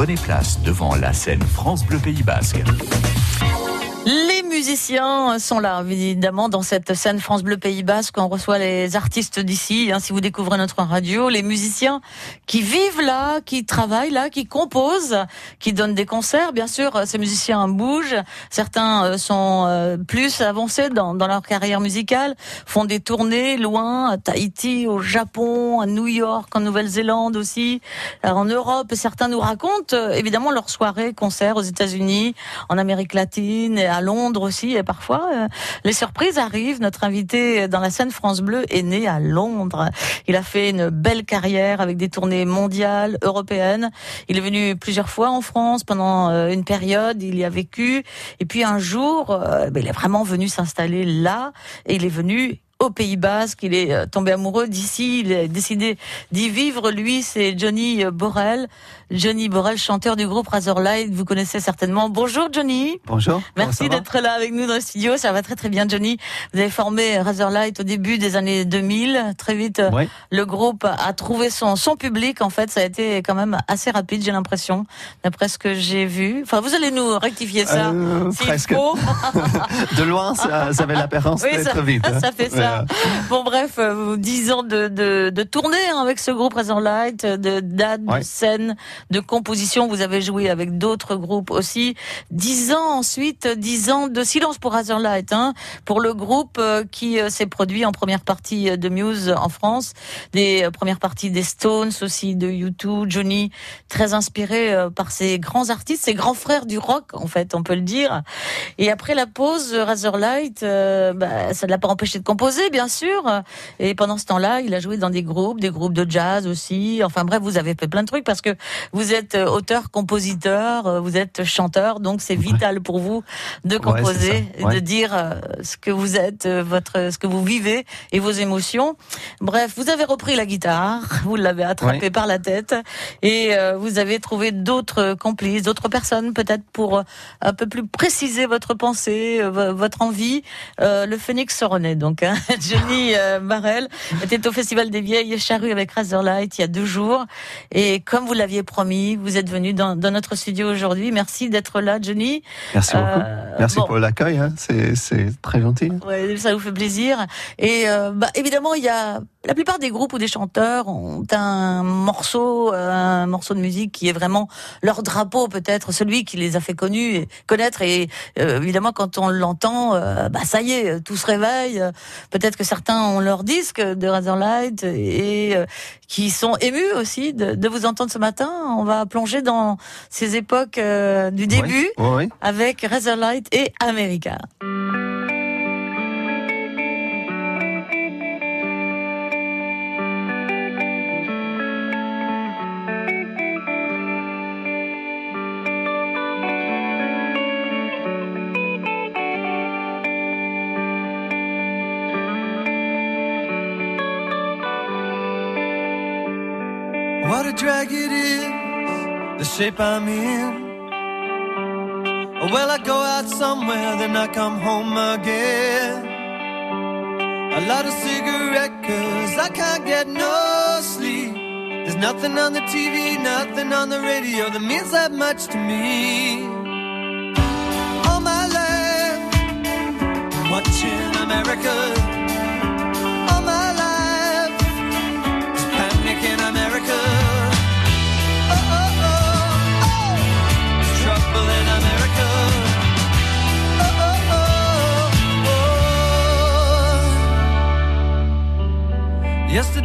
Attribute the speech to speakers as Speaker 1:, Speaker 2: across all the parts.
Speaker 1: prenez place devant la scène France Bleu Pays Basque.
Speaker 2: Musiciens sont là, évidemment, dans cette scène France Bleu Pays Basque. On reçoit les artistes d'ici. Hein, si vous découvrez notre radio, les musiciens qui vivent là, qui travaillent là, qui composent, qui donnent des concerts. Bien sûr, ces musiciens bougent. Certains euh, sont euh, plus avancés dans, dans leur carrière musicale, font des tournées loin, à Tahiti, au Japon, à New York, en Nouvelle-Zélande aussi, en Europe. Certains nous racontent euh, évidemment leurs soirées, concerts aux États-Unis, en Amérique latine à Londres parfois, euh, les surprises arrivent. Notre invité dans la scène France Bleu est né à Londres. Il a fait une belle carrière avec des tournées mondiales, européennes. Il est venu plusieurs fois en France pendant euh, une période. Il y a vécu. Et puis un jour, euh, ben, il est vraiment venu s'installer là. Et il est venu au Pays Basque. Il est tombé amoureux d'ici. Il a décidé d'y vivre. Lui, c'est Johnny Borel. Johnny Borel, chanteur du groupe Razorlight. Vous connaissez certainement. Bonjour Johnny.
Speaker 3: Bonjour.
Speaker 2: Merci d'être là avec nous dans le studio. Ça va très très bien Johnny. Vous avez formé Razorlight au début des années 2000. Très vite, le groupe a trouvé son, son public. En fait, ça a été quand même assez rapide, j'ai l'impression, d'après ce que j'ai vu. Enfin, vous allez nous rectifier ça. Euh,
Speaker 3: presque. de loin, ça, ça avait l'apparence oui, d'être vite.
Speaker 2: Hein. Ça fait ça. Bon bref, euh, dix ans de, de, de tournée hein, avec ce groupe Razorlight, de dates, de scènes, de composition. Vous avez joué avec d'autres groupes aussi. Dix ans ensuite, dix ans de silence pour Razorlight, hein, pour le groupe euh, qui euh, s'est produit en première partie de Muse en France, des euh, premières parties des Stones aussi, de U2, Johnny, très inspiré par ces grands artistes, ces grands frères du rock en fait, on peut le dire. Et après la pause, Razorlight, bah, ça ne l'a pas empêché de composer, bien sûr. Et pendant ce temps-là, il a joué dans des groupes, des groupes de jazz aussi. Enfin bref, vous avez fait plein de trucs parce que vous êtes euh, auteur, compositeur, euh, vous êtes chanteur, donc c'est vital pour vous de composer, de dire euh, ce que vous êtes, votre, ce que vous vivez et vos émotions. Bref, vous avez repris la guitare, vous l'avez attrapé par la tête et vous avez trouvé d'autres complices, d'autres personnes peut-être pour un peu plus préciser votre pensée, votre envie. le Phoenix se renaît donc. Hein. Jenny Barrel était au Festival des Vieilles Charrues avec Razorlight il y a deux jours et comme vous l'aviez promis vous êtes venu dans, notre studio aujourd'hui. Merci d'être là, Johnny.
Speaker 3: Merci beaucoup. Euh, Merci pour l'accueil. Hein. C'est très gentil.
Speaker 2: Ouais, ça vous fait plaisir. Et euh, bah, évidemment, il y a la plupart des groupes ou des chanteurs ont un morceau, un morceau de musique qui est vraiment leur drapeau, peut-être celui qui les a fait connus et connaître. Et euh, évidemment, quand on l'entend, bah ça y est, tout se réveille. Peut-être que certains ont leur disque de Razorlight et qui sont émus aussi de, de vous entendre ce matin on va plonger dans ces époques euh, du début avec Razorlight et America.
Speaker 4: Shape I'm in. Well, I go out somewhere, then I come home again. A lot of cigarette, cause I can't get no sleep. There's nothing on the TV, nothing on the radio that means that much to me. All my life, watching America.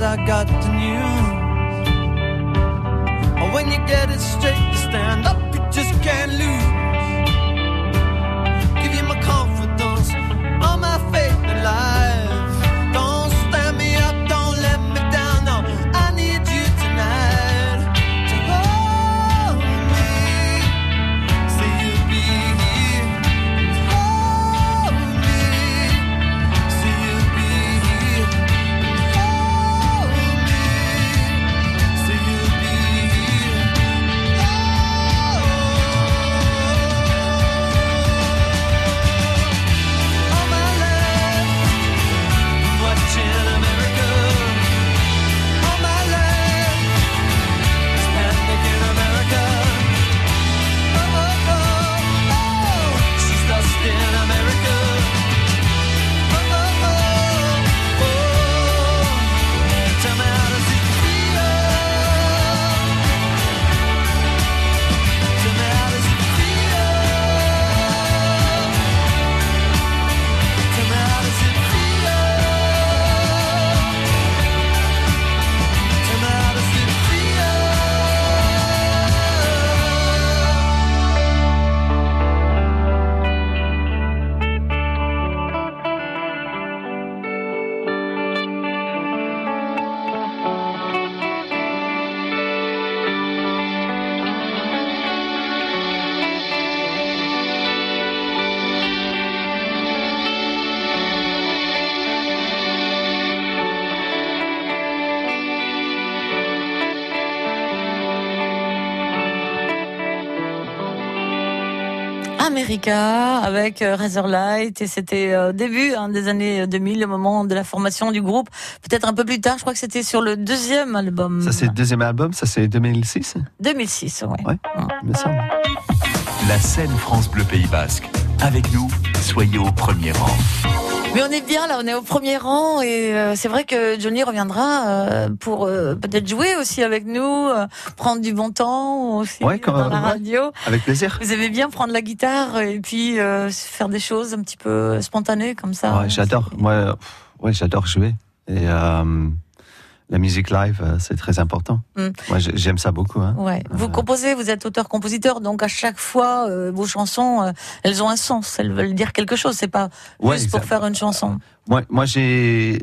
Speaker 4: I got the news. When you get it straight, you stand up, you just can't lose. America
Speaker 2: avec euh, Razorlight et c'était euh, début hein, des années 2000, le moment de la formation du groupe. Peut-être un peu plus tard, je crois que c'était sur le deuxième album.
Speaker 3: Ça, c'est le deuxième album, ça, c'est 2006
Speaker 2: 2006, ouais.
Speaker 3: Ouais, semble.
Speaker 1: La scène France Bleu Pays Basque. Avec nous, soyez au premier rang.
Speaker 2: Mais on est bien là, on est au premier rang et euh, c'est vrai que Johnny reviendra euh, pour euh, peut-être jouer aussi avec nous, prendre du bon temps aussi
Speaker 3: Ouais, quand-
Speaker 2: dans la
Speaker 3: ouais.
Speaker 2: radio.
Speaker 3: Avec plaisir.
Speaker 2: Vous aimez bien prendre la guitare et puis faire des choses un petit peu spontanées comme ça.
Speaker 3: Ouais, j'adore. Moi, ouais, j'adore jouer. Et la musique live, euh, c'est très important.
Speaker 2: Mm.
Speaker 3: Moi, j'ai- j'aime ça beaucoup. Hein.
Speaker 2: Ouais. Vous
Speaker 3: Euh.
Speaker 2: composez, vous êtes auteur-compositeur, donc à chaque fois, euh, vos chansons, euh, elles ont un sens, elles veulent dire quelque chose. C'est pas
Speaker 3: Ouais,
Speaker 2: juste pour faire une chanson.
Speaker 3: Moi, moi j'ai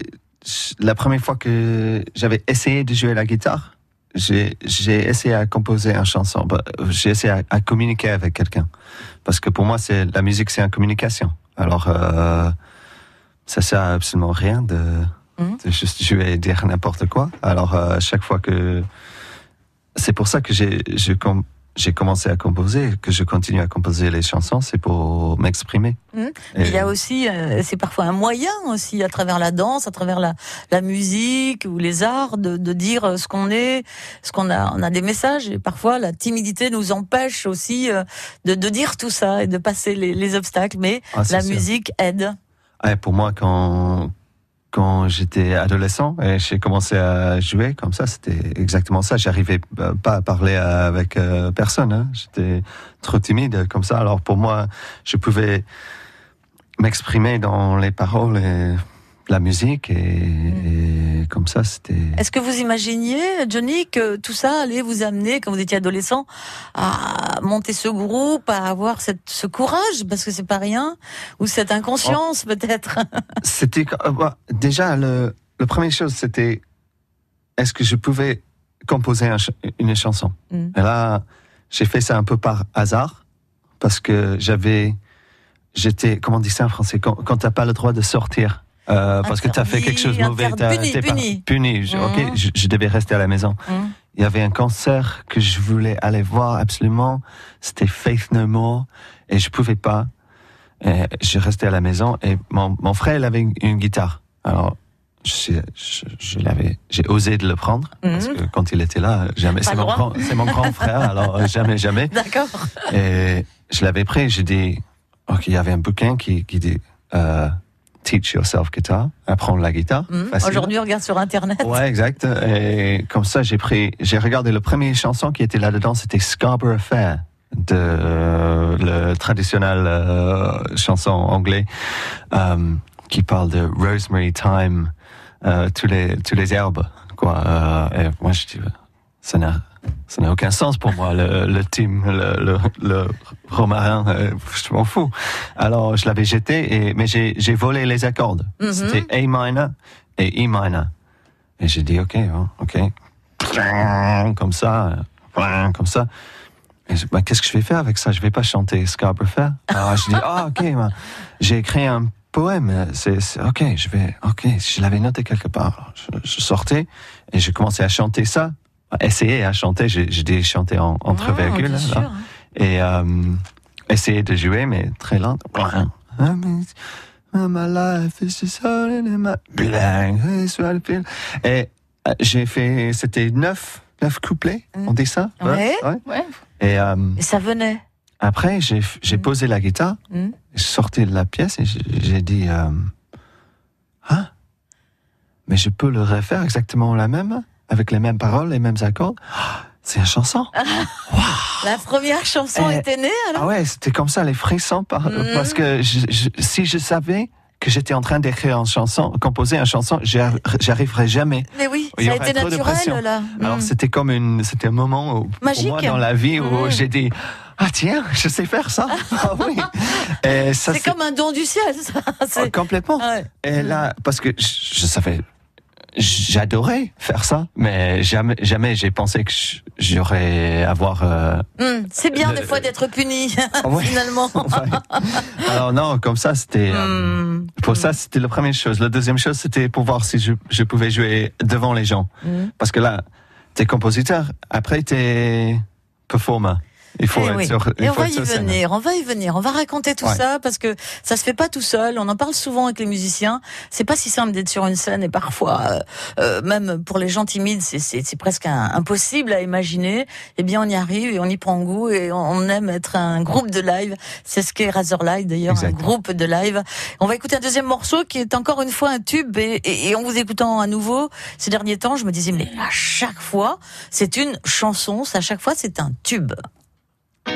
Speaker 3: la première fois que j'avais essayé de jouer la guitare, j'ai essayé à composer une chanson. Bah, J'ai essayé à, à communiquer avec quelqu'un parce que pour moi, c'est la musique, c'est une communication. Alors, ça sert à absolument rien de,
Speaker 2: Mhm.
Speaker 3: juste jouer et dire n'importe quoi. Alors, euh, chaque fois que c'est pour ça que j'ai je com- j'ai commencé à composer, que je continue à composer les chansons, c'est pour m'exprimer. Et-
Speaker 2: Il y a aussi, euh, c'est parfois un moyen aussi, à travers la danse, à travers la, la musique ou les arts, de, de dire euh, ce qu'on est, ce qu'on a. On a des messages et parfois la timidité nous empêche aussi euh, de, de dire tout ça et de passer les, les obstacles. Mais
Speaker 3: Ah,
Speaker 2: la
Speaker 3: sûr.
Speaker 2: musique aide.
Speaker 3: Pour moi, quand, quand j'étais adolescent et j'ai commencé à jouer comme ça, c'était exactement ça. J'arrivais euh, pas à parler avec euh, personne. hein. J'étais trop timide comme ça. Alors pour moi, je pouvais m'exprimer dans les paroles et la musique et, et comme ça, c'était.
Speaker 2: Est-ce que vous imaginiez, Johnny, que tout ça allait vous amener, quand vous étiez adolescent, à monter ce groupe, à avoir cette, ce courage, parce que c'est pas rien, ou cette inconscience peut-être?
Speaker 3: C'était euh, bah, déjà le, le première chose, c'était est-ce que je pouvais composer un une chanson?
Speaker 2: Mm.
Speaker 3: Et là, j'ai fait ça un peu par hasard parce que j'avais, j'étais, comment on dit ça en français, quand, quand t'as pas le droit de sortir. Euh, parce que tu as fait quelque chose de mauvais,
Speaker 2: puni,
Speaker 3: t'es pas-
Speaker 2: puni.
Speaker 3: puni. Je- ok,
Speaker 2: Mhm.
Speaker 3: je, je devais rester à la maison.
Speaker 2: Mm.
Speaker 3: Il y avait un concert que je voulais aller voir absolument. C'était Faith No More et je pouvais pas. Et je restais à la maison et mon, mon frère il avait une, une guitare. Alors je, je, je l'avais, j'ai osé de le prendre parce
Speaker 2: Mhm.
Speaker 3: que quand il était là, jamais. C'est mon, grand, c'est mon grand frère, alors euh, jamais, jamais.
Speaker 2: D'accord.
Speaker 3: Et je l'avais pris. J'ai dit, ok, il y avait un bouquin qui, qui dit euh, Teach yourself guitar, apprendre la guitare. Facile.
Speaker 2: Aujourd'hui, on regarde sur Internet.
Speaker 3: Ouais, exact. Et comme ça, j'ai pris, j'ai regardé la première chanson qui était là-dedans, c'était Scarborough Fair, de euh, le traditionnel euh, chanson anglais euh, qui parle de Rosemary Time, euh, tous les tous les herbes quoi. Et moi je dis ça n'a ça n'a aucun sens pour moi le, le team le, le, le romarin euh, je m'en fous. Alors je l'avais jeté et mais j'ai volé les accords.
Speaker 2: Mhm.
Speaker 3: C'était A minor et E minor. Et j'ai dit ok ok comme ça comme ça. Je- bah, qu'est-ce que je vais faire avec ça? Je vais pas chanter Scarborough Fair. Alors je dis ah ok bah, j'ai écrit un poème. C'est ok je vais ok je l'avais noté quelque part. Je, je sortais et j'ai commencé à chanter ça. Essayer à chanter. J'ai dit chanter en, entre
Speaker 2: Ah,
Speaker 3: virgules
Speaker 2: bien
Speaker 3: là.
Speaker 2: sûr.
Speaker 3: et euh, essayer de jouer mais très lent. Et euh, j'ai fait, c'était neuf, neuf couplets, on dit ça
Speaker 2: Ouais.
Speaker 5: Ouais.
Speaker 3: Et euh,
Speaker 2: Et ça venait.
Speaker 3: après, j'ai j'ai posé la guitare,
Speaker 2: Mm.
Speaker 3: je sortais de la pièce et j'ai- dit, euh, ah, mais je peux le refaire exactement la même, avec les mêmes paroles, les mêmes accords. C'est une chanson.
Speaker 2: La première chanson
Speaker 3: Eh,
Speaker 2: était née alors
Speaker 3: Ah ouais, c'était comme ça, les frissons, par-
Speaker 2: Mhm.
Speaker 3: parce que je- je- si je savais que j'étais en train d'écrire une chanson, composer une chanson, j'arriverais jamais.
Speaker 2: Mais oui, ça a été naturel là.
Speaker 3: Alors
Speaker 2: Mm.
Speaker 3: c'était comme une, c'était un moment où,
Speaker 2: Magique.
Speaker 3: pour moi dans la vie où
Speaker 2: Mhm.
Speaker 3: j'ai dit, ah tiens, je sais faire ça. ah oui.
Speaker 2: C'est comme un don du ciel, ça.
Speaker 3: Oh, complètement.
Speaker 2: Ouais.
Speaker 3: Et là, parce que je, je savais, j'adorais faire ça, mais jamais, jamais j'ai pensé que j'aurais avoir. euh,
Speaker 2: Mm. C'est bien
Speaker 3: Le-
Speaker 2: des fois d'être puni,
Speaker 3: ouais.
Speaker 2: finalement.
Speaker 3: ouais. Alors non, comme ça, c'était. euh,
Speaker 2: Mm.
Speaker 3: Pour ça, c'était la première chose. La deuxième chose, c'était pour voir si je, je pouvais jouer devant les gens. Parce que là, t'es compositeur, après t'es performer. Il faut
Speaker 2: Eh
Speaker 3: être
Speaker 2: oui.
Speaker 3: sur, il
Speaker 2: Et on va y venir, on va y venir, on va raconter tout
Speaker 3: Ouais.
Speaker 2: ça parce que ça se fait pas tout seul. On en parle souvent avec les musiciens. C'est pas si simple d'être sur une scène et parfois, euh, euh, même pour les gens timides, c'est- presque un- impossible à imaginer. Eh bien, on y arrive et on y prend goût et on on aime être un groupe de live. C'est ce qu'est Razorlight d'ailleurs, un groupe de live. On va écouter un deuxième morceau qui est encore une fois un tube et, et- et en vous écoutant à nouveau ces derniers temps, je me disais mais à chaque fois, c'est une chanson, à chaque fois c'est un tube.
Speaker 4: I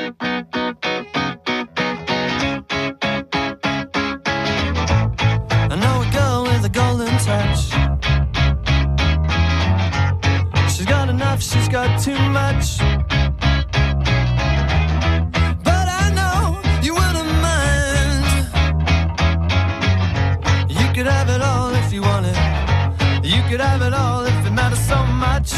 Speaker 4: know a girl with a golden touch. She's got enough, she's got too much. But I know you wouldn't mind. You could have it all if you wanted. You could have it all if it matters so much.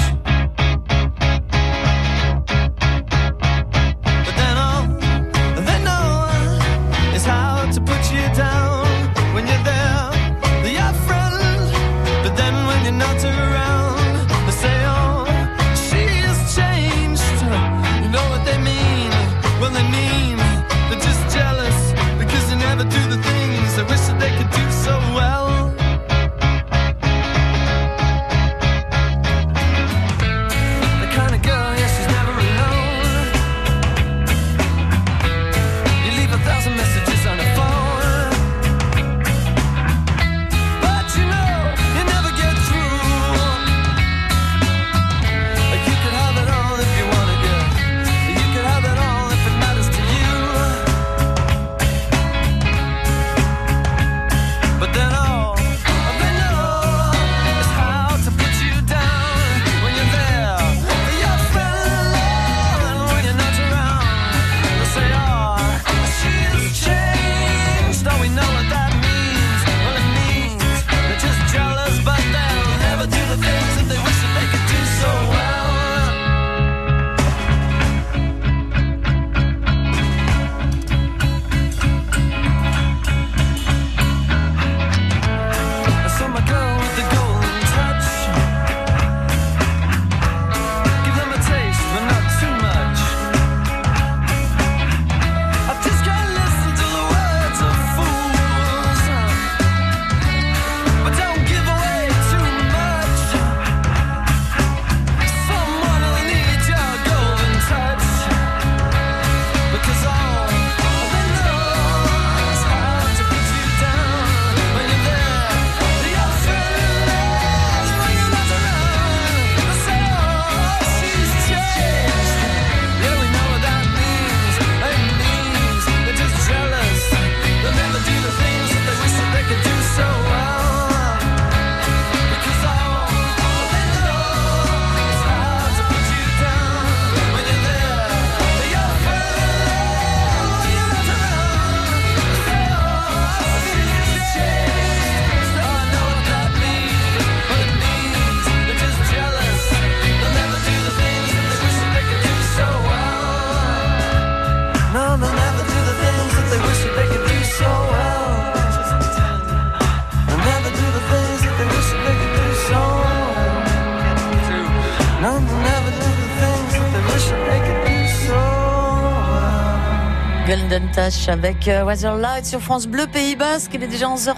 Speaker 2: Avec euh, Weatherlight sur France Bleu Pays Basque. Il est déjà 11h20.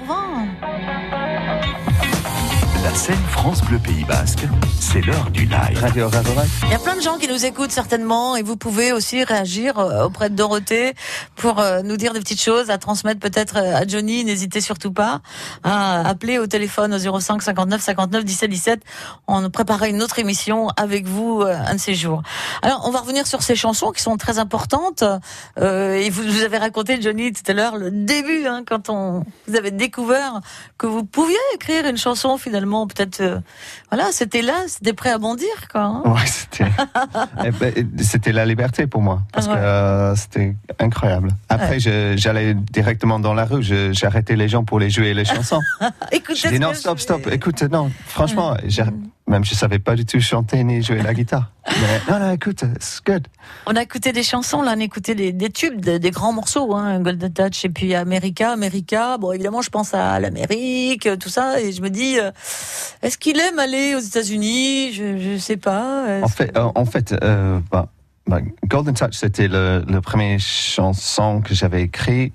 Speaker 1: La scène France Bleu Pays Basque, c'est l'heure du live.
Speaker 3: Radio.
Speaker 2: Il y a plein de gens qui nous écoutent certainement et vous pouvez aussi réagir euh, auprès de Dorothée pour euh, nous dire des petites choses à transmettre peut-être euh, à Johnny. N'hésitez surtout pas à appeler au téléphone au 05 59 59 17 17. On préparait une autre émission avec vous un de ces jours. Alors on va revenir sur ces chansons qui sont très importantes. Euh, et vous, vous avez raconté Johnny tout à l'heure le début hein, quand on vous avez découvert que vous pouviez écrire une chanson finalement peut-être euh, voilà c'était là c'était prêt à bondir quoi. hein.
Speaker 3: Ouais, c'était, eh ben, c'était la liberté pour moi parce
Speaker 2: Ouais.
Speaker 3: que euh, c'était incroyable. Après,
Speaker 2: Ouais.
Speaker 3: je- j'allais directement dans la rue, je- j'arrêtais les gens pour les jouer les chansons.
Speaker 2: Écoutez
Speaker 3: je dis non, stop, stop. Écoute, non, franchement, j'ai- même je savais pas du tout chanter ni jouer la guitare. Mais, non, non, écoute, it's good.
Speaker 2: On a écouté des chansons, là, on a écouté des, des tubes, des, des grands morceaux, hein, Golden Touch, et puis America, America. Bon, évidemment, je pense à l'Amérique, tout ça, et je me dis, euh, est-ce qu'il aime aller aux États-Unis? Je, je sais pas.
Speaker 3: En fait, euh, en fait euh, bah, bah, Golden Touch, c'était le, le premier chanson que j'avais écrit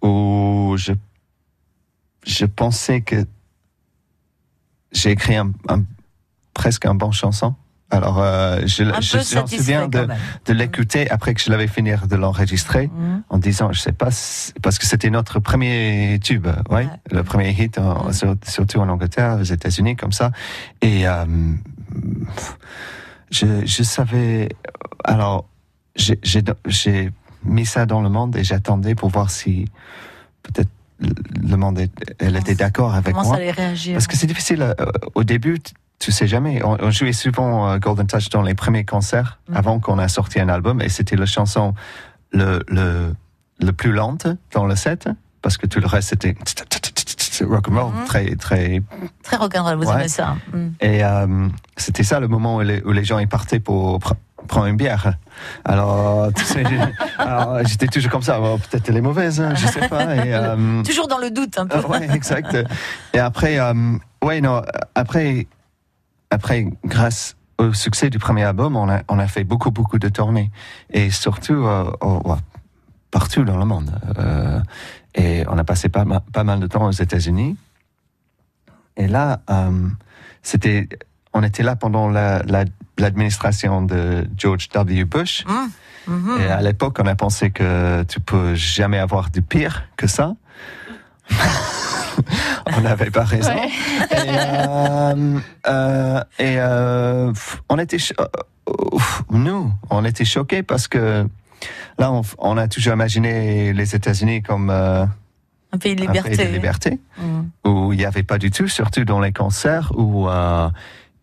Speaker 3: où je, je pensais que j'ai écrit un, un- presque un bon chanson. Alors, euh, je, je,
Speaker 2: satisfait
Speaker 3: souviens de, l'écouter après que je l'avais fini de l'enregistrer
Speaker 2: Mhm.
Speaker 3: en disant, je sais pas, parce que c'était notre premier tube, ouais,
Speaker 2: Ouais.
Speaker 3: le premier hit, en- sur- surtout en Angleterre, aux États-Unis, comme ça. Et euh, je, je savais, alors, j'ai- mis ça dans le monde et j'attendais pour voir si peut-être le monde, elle était d'accord avec
Speaker 2: Comment ça
Speaker 3: moi.
Speaker 2: allait réagir
Speaker 3: Parce que c'est difficile. euh, au début, tu- sais jamais. On, on jouait souvent euh, Golden Touch dans les premiers concerts
Speaker 2: Mhm.
Speaker 3: avant qu'on a sorti un album et c'était la chanson le, le, le plus lente dans le set parce que tout le reste c'était rock and roll
Speaker 2: Mhm.
Speaker 3: très très
Speaker 2: Très rock'n'roll, vous
Speaker 3: Ouais.
Speaker 2: aimez ça Mhm.
Speaker 3: et euh, c'était ça le moment où les, où les gens y partaient pour pr- prendre une bière. Alors, tu sais, j'étais toujours comme ça. Bon, Peut-être elle est mauvaise, hein, je sais pas. Et, euh,
Speaker 2: Toujours dans le doute, un peu.
Speaker 3: ouais, exact. Et après, euh, ouais, non, après, après, grâce au succès du premier album, on a, on a fait beaucoup, beaucoup de tournées. Et surtout, euh, au- partout dans le monde. Euh, et on a passé pas, ma- pas mal de temps aux États-Unis. Et là, euh, c'était, on était là pendant la, la- l'administration de George W. Bush.
Speaker 2: Mhm. Mhm.
Speaker 3: Et à l'époque, on a pensé que tu peux jamais avoir de pire que ça. on n'avait pas raison.
Speaker 5: Ouais.
Speaker 3: Et, euh, euh, et, euh, on était, nous, on était choqués parce que là, on, on a toujours imaginé les États-Unis comme
Speaker 2: Un pays de
Speaker 3: un
Speaker 2: liberté.
Speaker 3: pays de liberté
Speaker 2: Mhm.
Speaker 3: où il n'y avait pas du tout, surtout dans les concerts, où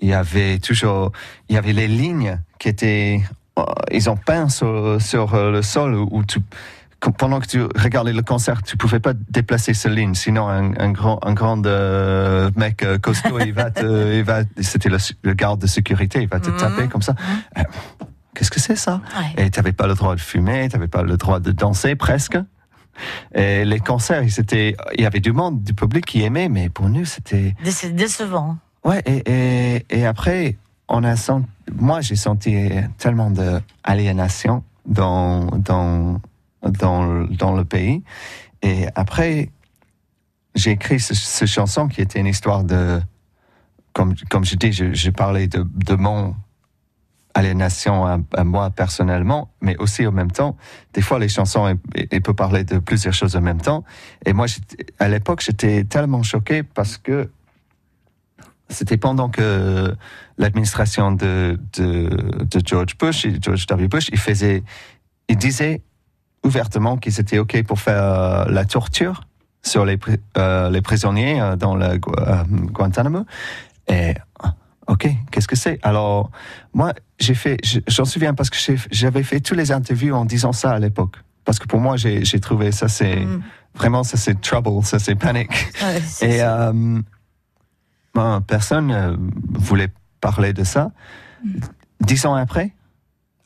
Speaker 3: il y avait toujours, il y avait les lignes qui étaient, ils ont peint sur, sur le sol où, où tu, pendant que tu regardais le concert, tu pouvais pas déplacer ces lignes, sinon un, un grand, un grand euh, mec euh, costaud, il va te, il va, c'était le, le garde de sécurité, il va te
Speaker 2: Mhm.
Speaker 3: taper comme ça. Euh, Qu'est-ce que c'est ça?
Speaker 2: Ouais.
Speaker 3: et tu n'avais pas le droit de fumer, tu n'avais pas le droit de danser presque. Et les concerts, ils étaient- il y avait du monde, du public qui aimait, mais pour nous, c'était...
Speaker 2: Déce- décevant.
Speaker 3: Ouais, et, et, et après, on a senti... Moi, j'ai senti tellement d'aliénation dans, dans, dans, dans le pays. Et après, j'ai écrit ce, ce chanson qui était une histoire de... Comme, comme je dis, je, je parlais de, de mon aliénation à, à moi personnellement, mais aussi en même temps, des fois les chansons, elles, peuvent parler de plusieurs choses en même temps. Et moi, à l'époque, j'étais tellement choqué parce que c'était pendant que l'administration de, de, George Bush, George W. Bush, il faisait, il disait ouvertement qu'ils étaient OK pour faire euh, la torture sur les, euh, les prisonniers euh, dans le Gu- Guantanamo. Et, OK, qu'est-ce que c'est? Alors, moi, j'ai fait, je- j'en souviens parce que j'avais fait toutes les interviews en disant ça à l'époque. Parce que pour moi, j'ai trouvé ça, c'est
Speaker 2: Mhm.
Speaker 3: vraiment, ça c'est trouble, ça c'est panique.
Speaker 2: Ouais,
Speaker 3: Et euh, ben, personne euh, voulait parler de ça. Dix ans après,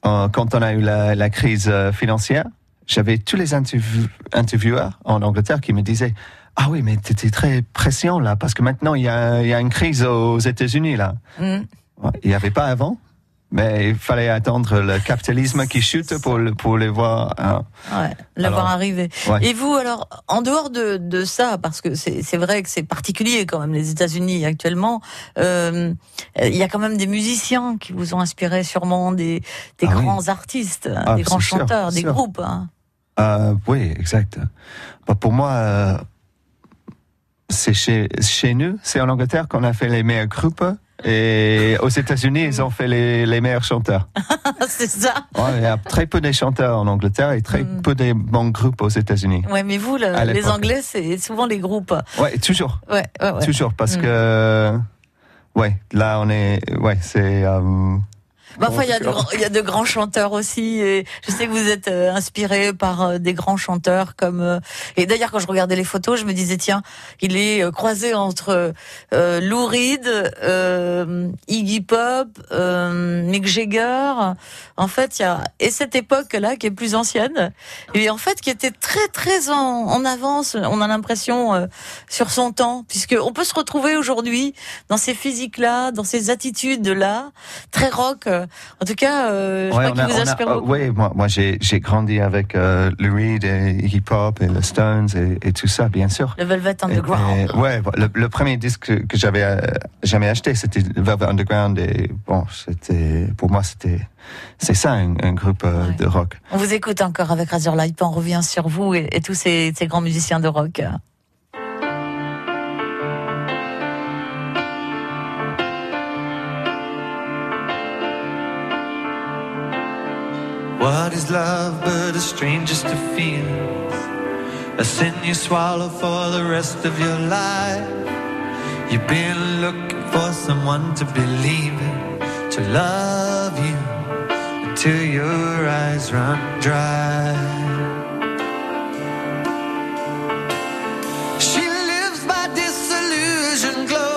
Speaker 3: euh, quand on a eu la, la crise financière, j'avais tous les interview- intervieweurs en Angleterre qui me disaient Ah oui, mais t'étais très pression là, parce que maintenant il y a, il y a une crise aux États-Unis là. Ouais, Il n'y avait pas avant. Mais il fallait attendre le capitalisme qui chute pour, le- pour les voir. hein.
Speaker 2: Ouais, l'avoir
Speaker 3: Alors,
Speaker 2: arrivé.
Speaker 3: ouais.
Speaker 2: Et vous, alors, en dehors de, de ça, parce que c'est vrai que c'est particulier quand même, les États-Unis actuellement, euh, il y a quand même des musiciens qui vous ont inspiré sûrement, des, des
Speaker 3: Ah oui.
Speaker 2: grands artistes,
Speaker 3: Ah,
Speaker 2: des grands
Speaker 3: sûr,
Speaker 2: chanteurs, des
Speaker 3: sûr.
Speaker 2: groupes. hein.
Speaker 3: Euh, oui, exact. Bah, pour moi, euh, c'est chez, chez nous, c'est en Angleterre qu'on a fait les meilleurs groupes. Et aux États-Unis, ils ont fait les, les meilleurs chanteurs.
Speaker 2: c'est ça.
Speaker 3: Ouais, il y a très peu de chanteurs en Angleterre et très
Speaker 2: Mm.
Speaker 3: peu de bons groupes aux États-Unis.
Speaker 2: Ouais, mais vous, le- les. Anglais, c'est souvent les groupes.
Speaker 3: Ouais, toujours,
Speaker 2: Ouais, ouais, ouais.
Speaker 3: toujours, parce
Speaker 2: Mm.
Speaker 3: que, ouais, là on est, ouais, c'est. euh,
Speaker 2: Bah, enfin, il y, a de grands- il y a de grands chanteurs aussi. Et je sais que vous êtes euh, inspiré par euh, des grands chanteurs comme. euh, et d'ailleurs, quand je regardais les photos, je me disais tiens, il est croisé entre euh, Lou Reed, euh, Iggy Pop, euh, Mick Jagger. En fait, il y a et cette époque-là qui est plus ancienne et en fait qui était très très en, en avance. On a l'impression euh, sur son temps, puisque on peut se retrouver aujourd'hui dans ces physiques-là, dans ces attitudes-là, très rock. Euh, En tout cas, euh, je
Speaker 3: Ouais,
Speaker 2: crois qu'il vous inspire
Speaker 3: euh,
Speaker 2: beaucoup.
Speaker 3: ouais, moi, moi j'ai, grandi avec Lou Reed et Iggy Pop et les Stones et, et tout ça, bien sûr.
Speaker 2: Le Velvet
Speaker 3: Et-
Speaker 2: Underground.
Speaker 3: et- ouais, le, le premier disque que, que j'avais jamais acheté, c'était Velvet Underground et bon, c'était pour moi c'était c'est ça un, un groupe euh,
Speaker 2: Ouais.
Speaker 3: de rock.
Speaker 2: On vous écoute encore avec Razorlight, puis on revient sur vous et, et tous ces, ces grands musiciens de rock.
Speaker 4: What is love but a stranger's to feel? A sin you swallow for the rest of your life. You've been looking for someone to believe in, to love you until your eyes run dry. She lives by disillusion glow.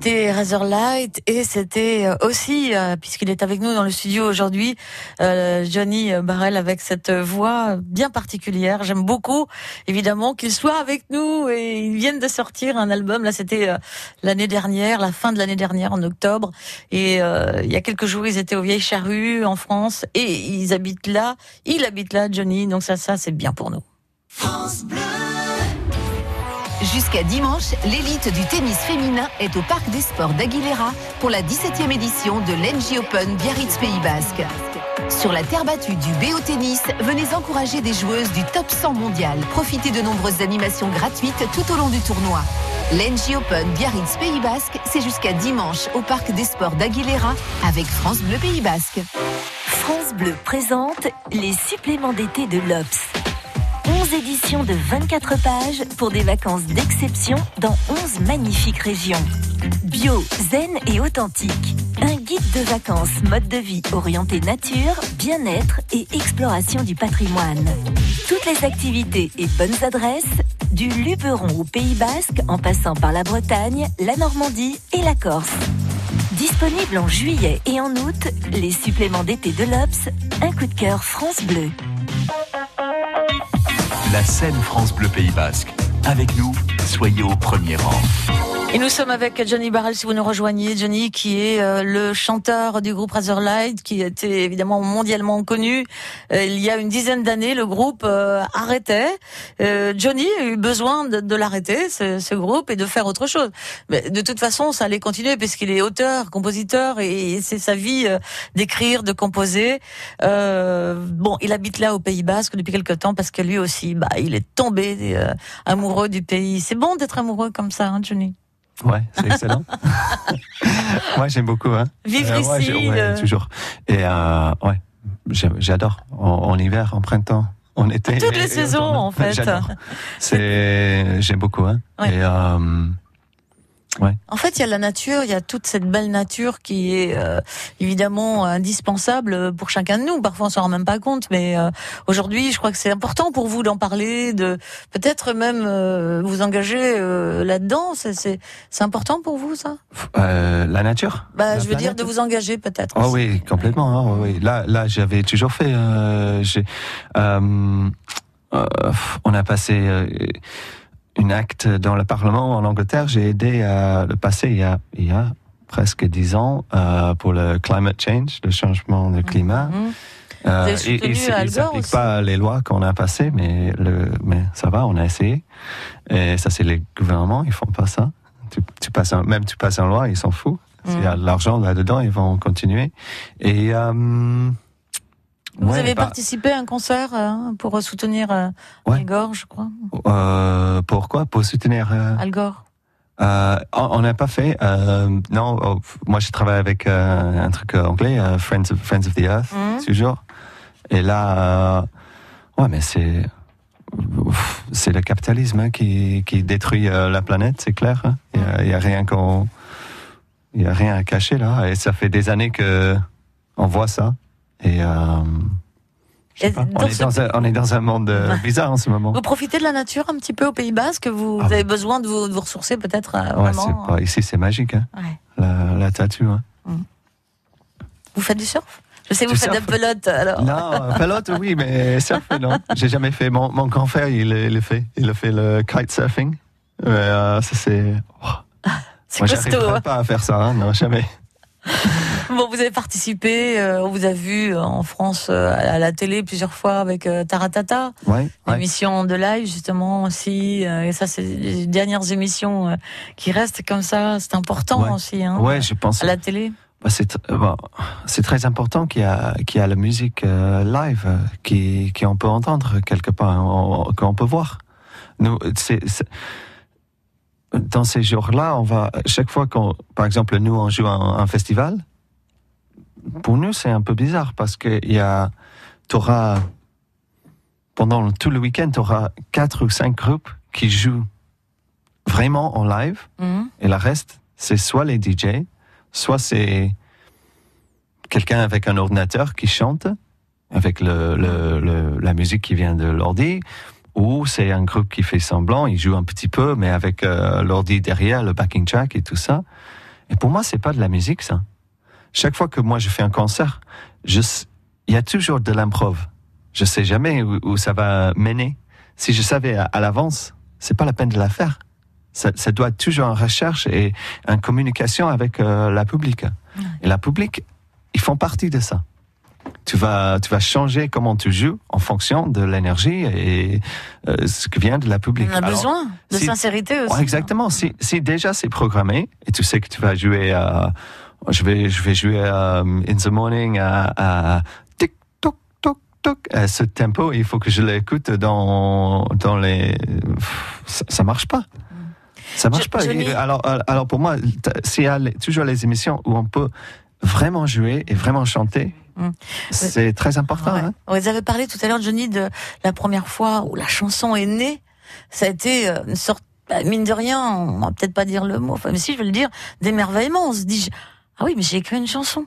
Speaker 2: C'était Razorlight et c'était euh, aussi, euh, puisqu'il est avec nous dans le studio aujourd'hui, euh, Johnny Barrel avec cette voix bien particulière. J'aime beaucoup, évidemment, qu'il soit avec nous et ils viennent de sortir un album. Là, c'était l'année dernière, la fin de l'année dernière, en octobre. Et il y a quelques jours, ils étaient aux Vieilles Charrues en France et ils habitent là. Il habite là, Johnny. Donc ça, ça, c'est bien pour nous.
Speaker 5: Jusqu'à dimanche, l'élite du tennis féminin est au Parc des Sports d'Aguilera pour la 17e édition de l'Engie Open Biarritz Pays Basque. Sur la terre battue du BO Tennis, venez encourager des joueuses du top 100 mondial. Profitez de nombreuses animations gratuites tout au long du tournoi. L'Engie Open Biarritz Pays Basque, c'est jusqu'à dimanche au Parc des Sports d'Aguilera avec France Bleu Pays Basque.
Speaker 6: France Bleu présente les suppléments d'été de l'Obs. 11 éditions de 24 pages pour des vacances d'exception dans 11 magnifiques régions. Bio, zen et authentique. Un guide de vacances mode de vie orienté nature, bien-être et exploration du patrimoine. Toutes les activités et bonnes adresses, du Luberon au Pays Basque en passant par la Bretagne, la Normandie et la Corse. Disponible en juillet et en août, les suppléments d'été de l'Obs, un coup de cœur France Bleu.
Speaker 1: La scène France Bleu Pays Basque. Avec nous, soyez au premier rang.
Speaker 2: Et nous sommes avec Johnny Barrel, si vous nous rejoignez. Johnny, qui est euh, le chanteur du groupe Razorlight, qui était évidemment mondialement connu. Euh, il y a une dizaine d'années, le groupe euh, arrêtait. Johnny a eu besoin de, l'arrêter, ce, groupe, et de faire autre chose. Mais de toute façon, ça allait continuer, puisqu'il est auteur, compositeur, et c'est sa vie d'écrire, de composer. bon, il habite là au Pays Basque depuis quelque temps, parce que lui aussi, bah, il est tombé amoureux du pays. C'est bon d'être amoureux comme ça, hein, Johnny?
Speaker 3: Ouais, c'est excellent. Moi, j'aime beaucoup. Hein.
Speaker 2: Vivre euh, ici.
Speaker 3: Ouais, toujours. Et euh, ouais, j'adore. En, hiver, en printemps, en été.
Speaker 2: Toutes les saisons, en fait.
Speaker 3: C'est, j'aime beaucoup. Hein. Et euh,
Speaker 2: en fait, il y a la nature, il y a toute cette belle nature qui est euh, évidemment indispensable pour chacun de nous. Parfois, on s'en rend même pas compte, mais euh, aujourd'hui, je crois que c'est important pour vous d'en parler, de peut-être même euh, vous engager là-dedans. C'est important pour vous, ça?
Speaker 3: La nature?
Speaker 2: Bah, Je veux dire de vous engager peut-être.
Speaker 3: Oh oui, complètement. Hein, oui. Là, là, j'avais toujours fait. on a passé une acte dans le Parlement en Angleterre. J'ai aidé à le passer il y a, il y a presque dix ans euh, pour le climate change, le changement de climat.
Speaker 2: Mm euh,
Speaker 3: il ne s'applique pas les lois qu'on a passées, mais, le, mais ça va, on a essayé. Et ça, c'est les gouvernements, ils font pas ça. Tu, tu passes un, même tu passes une loi, ils s'en foutent. S'il y a de l'argent là-dedans, ils vont continuer. Et euh,
Speaker 2: vous avez bah- participé à un concert euh, pour soutenir euh, Al Gore, je crois.
Speaker 3: Euh, pourquoi? Pour soutenir
Speaker 2: Al Gore.
Speaker 3: on n'a pas fait. non, oh, moi je travaille avec un truc anglais, Friends of Friends of the Earth, mmh. toujours. Et là, ouais, mais c'est c'est le capitalisme hein, qui, qui détruit la planète, c'est clair. Hein. Il n'y a, a, rien qu'on il a rien à cacher là, et ça fait des années que on voit ça. Et, euh, on, est dans un, on, est dans un, monde euh, bizarre en ce moment.
Speaker 2: Vous profitez de la nature un petit peu au Pays Basque? Vous, ah avez besoin de vous, de vous ressourcer peut-être euh,
Speaker 3: pas, Ici, c'est magique, hein, ouais. la, la tattoo. Hein. Mm.
Speaker 2: Vous faites du surf? Je sais, vous faites de la pelote, alors.
Speaker 3: Non, pelote, oui, mais surf, non. J'ai jamais fait. Mon, mon grand frère, il, il, fait. Il a fait le kitesurfing. Euh, ça, c'est. Oh.
Speaker 2: C'est costaud.
Speaker 3: Moi, hein. pas à faire ça, hein, non, jamais.
Speaker 2: bon, vous avez participé, euh, on vous a vu en France euh, à la télé plusieurs fois avec euh, Taratata,
Speaker 3: ouais,
Speaker 2: émission de live justement aussi. et ça, c'est les dernières émissions qui restent comme ça. C'est important aussi. Hein,
Speaker 3: ouais, je pense.
Speaker 2: À la télé.
Speaker 3: Bah, c'est très important qu'il y qu'il y a la musique live qui qui on peut entendre quelque part, qu'on peut voir. Nous, c'est dans ces jours-là, on va chaque fois qu'on, par exemple, nous on joue un, un festival, pour nous c'est un peu bizarre parce que il y a, t'auras pendant tout le week-end, tu auras quatre ou cinq groupes qui jouent vraiment en live, mhm. et le reste c'est soit les DJ, soit c'est quelqu'un avec un ordinateur qui chante avec le, le, la musique qui vient de l'ordi ou c'est un groupe qui fait semblant, il joue un petit peu, mais avec euh, l'ordi derrière, le backing track et tout ça. Et pour moi, c'est pas de la musique, ça. Chaque fois que moi je fais un concert, il y a toujours de l'improv. Je sais jamais où, ça va mener. Si je savais à, l'avance, c'est pas la peine de la faire. Ça, ça, doit être toujours en recherche et en communication avec euh, la public. Et la public, ils font partie de ça. Tu vas, tu vas changer comment tu joues en fonction de l'énergie et euh, ce qui vient de la public.
Speaker 2: On a
Speaker 3: Alors,
Speaker 2: besoin de
Speaker 3: si-
Speaker 2: sincérité aussi.
Speaker 3: Ouais, exactement. Si, si déjà c'est programmé et tu sais que tu vas jouer à, je vais, je vais jouer à, um, in the morning à, à tic toc toc toc à ce tempo, il faut que je l'écoute dans dans les, ça, ça marche pas. Ça marche
Speaker 2: Je-
Speaker 3: pas.
Speaker 2: Johnny-
Speaker 3: Et Alors, alors pour moi, s'il y a les- toujours les émissions où on peut vraiment jouer et vraiment chanter,
Speaker 2: Mm.
Speaker 3: c'est très important.
Speaker 2: Ouais.
Speaker 3: hein.
Speaker 2: Vous avez parlé tout à l'heure, Johnny, de la première fois où la chanson est née. Ça a été euh, une sorte, bah, mine de rien, on va peut-être pas dire le mot, enfin, mais si je veux le dire, d'émerveillement. On se dit, ah oui, mais j'ai écrit une chanson.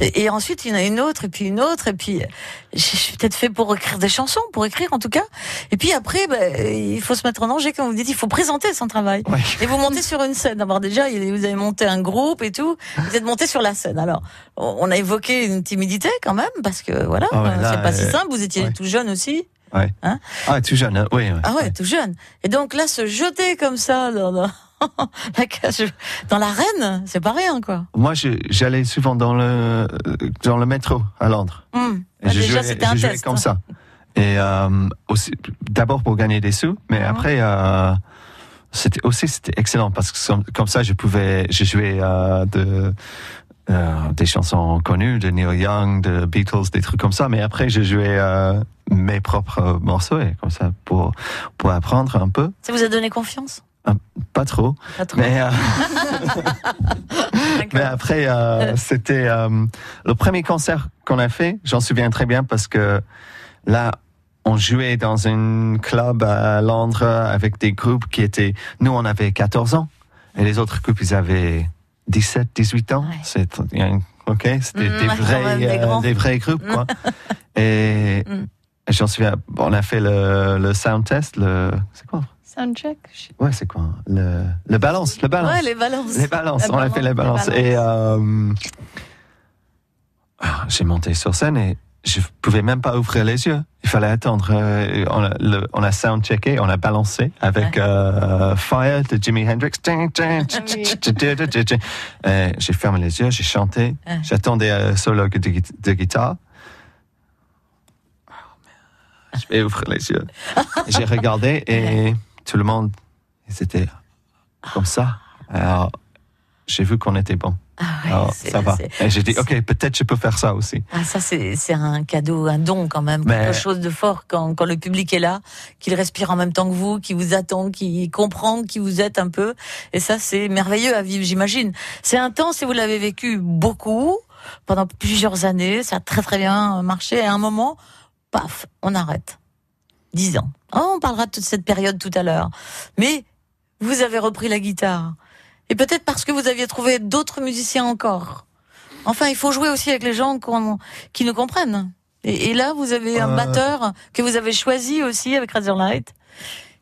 Speaker 2: Et ensuite, il y en a une autre, et puis une autre, et puis euh, je suis peut-être fait pour écrire des chansons, pour écrire en tout cas. Et puis après, bah, il faut se mettre en danger, comme vous dites, il faut présenter son travail.
Speaker 3: Ouais.
Speaker 2: Et vous montez sur une scène. D'abord déjà, vous avez monté un groupe et tout. Vous êtes monté sur la scène. Alors, on a évoqué une timidité quand même, parce que voilà,
Speaker 3: Ah ouais, là,
Speaker 2: c'est pas si
Speaker 3: euh,
Speaker 2: simple. Vous étiez
Speaker 3: ouais.
Speaker 2: tout jeune aussi.
Speaker 3: Ah, tout jeune, hein. oui.
Speaker 2: Ah ouais, tout jeune. Et donc là, se jeter comme ça dans, dans, dans l'arène, c'est pas rien, quoi.
Speaker 3: Moi, j'allais souvent dans le dans le métro à Londres.
Speaker 2: Hum.
Speaker 3: Et
Speaker 2: Ah,
Speaker 3: je
Speaker 2: déjà,
Speaker 3: jouais,
Speaker 2: c'était un
Speaker 3: je jouais
Speaker 2: test.
Speaker 3: comme ça. Et euh, aussi, d'abord pour gagner des sous, mais
Speaker 2: Mhm.
Speaker 3: après, euh, c'était aussi c'était excellent parce que comme, ça, je pouvais, je jouais euh, de euh, des chansons connues de Neil Young, de Beatles, des trucs comme ça. Mais après, je jouais mes propres morceaux et comme ça pour pour apprendre un peu,
Speaker 2: Ça vous a donné confiance?
Speaker 3: Pas trop,
Speaker 2: Pas trop.
Speaker 3: mais. euh. Mais après, euh, c'était euh, le premier concert qu'on a fait. J'en souviens très bien parce que là, on jouait dans un club à Londres avec des groupes qui étaient. Nous, on avait 14 ans et les autres groupes, ils avaient 17, 18 ans.
Speaker 2: Ouais.
Speaker 3: C'est ok, c'était
Speaker 2: Mm,
Speaker 3: des vrais,
Speaker 2: des
Speaker 3: vrais groupes, quoi. et
Speaker 2: Mm.
Speaker 3: j'en souviens. On a fait le, le sound test. Le c'est quoi?
Speaker 7: Soundcheck?
Speaker 3: Ouais, c'est quoi Le le balance, le balance.
Speaker 2: Ouais, les balances.
Speaker 3: Les balances,
Speaker 2: La
Speaker 3: on a fait les
Speaker 2: balance,
Speaker 3: balances.
Speaker 2: les
Speaker 3: Et euh, ah, j'ai monté sur scène et je pouvais même pas ouvrir les yeux. Il fallait attendre. euh, on, a, le- on a sound checké, on a balancé avec euh, Fire de Jimi Hendrix. J'ai fermé les yeux, j'ai chanté,
Speaker 2: Ouais.
Speaker 3: j'attendais un solo de, de guitare. Oh, merde. Je vais ouvrir les yeux. J'ai regardé et tout le monde, c'était comme ça. Alors, j'ai vu qu'on était bon.
Speaker 2: Ah ouais,
Speaker 3: Alors,
Speaker 2: c'est-
Speaker 3: ça va. Et j'ai dit, ok, peut-être je peux faire ça aussi.
Speaker 2: Ah, ça, c'est c'est un cadeau, un don quand même,
Speaker 3: Mais-
Speaker 2: quelque chose de fort quand, quand le public est là, qu'il respire en même temps que vous, qui vous attend, qui comprend qui vous êtes un peu. Et ça, c'est merveilleux à vivre, j'imagine. C'est intense et vous l'avez vécu beaucoup, pendant plusieurs années. Ça a très très bien marché. Et à un moment, paf, on arrête. Dix ans. Oh, on parlera de toute cette période tout à l'heure. Mais vous avez repris la guitare. Et peut-être parce que vous aviez trouvé d'autres musiciens encore. Enfin, il faut jouer aussi avec les gens qui nous comprennent. Et, et là, vous avez un
Speaker 3: Euh.
Speaker 2: batteur que vous avez choisi aussi avec Razorlight.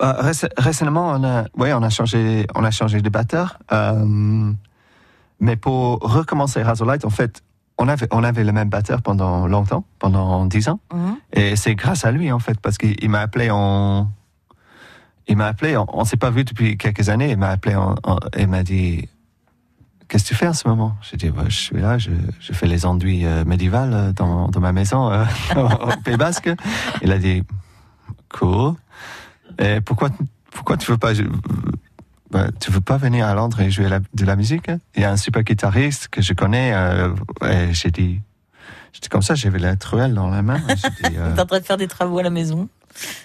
Speaker 3: Euh, réc- récemment, on a, ouais, on a changé, on a changé de batteur. Euh, mais pour recommencer Razorlight, en fait, on avait, on avait le même batteur pendant longtemps, pendant dix ans.
Speaker 2: Mhm.
Speaker 3: Et c'est grâce à lui, en fait, parce qu'il il m'a appelé en. Il m'a appelé, on, on s'est pas vu depuis quelques années, il m'a appelé en, et m'a dit Qu'est-ce que tu fais en ce moment? J'ai dit ouais, Je suis là, je, je fais les enduits euh, médiévales euh, dans, dans ma maison euh, au Pays Basque. Il a dit Cool. Et pourquoi, pourquoi tu veux pas. Bah, tu veux pas venir à Londres et jouer la- de la musique Il y a un super guitariste que je connais. euh, et j'ai dit, j'étais comme ça, j'avais la truelle dans la main. Dit, euh,
Speaker 2: en train de faire des travaux à la maison.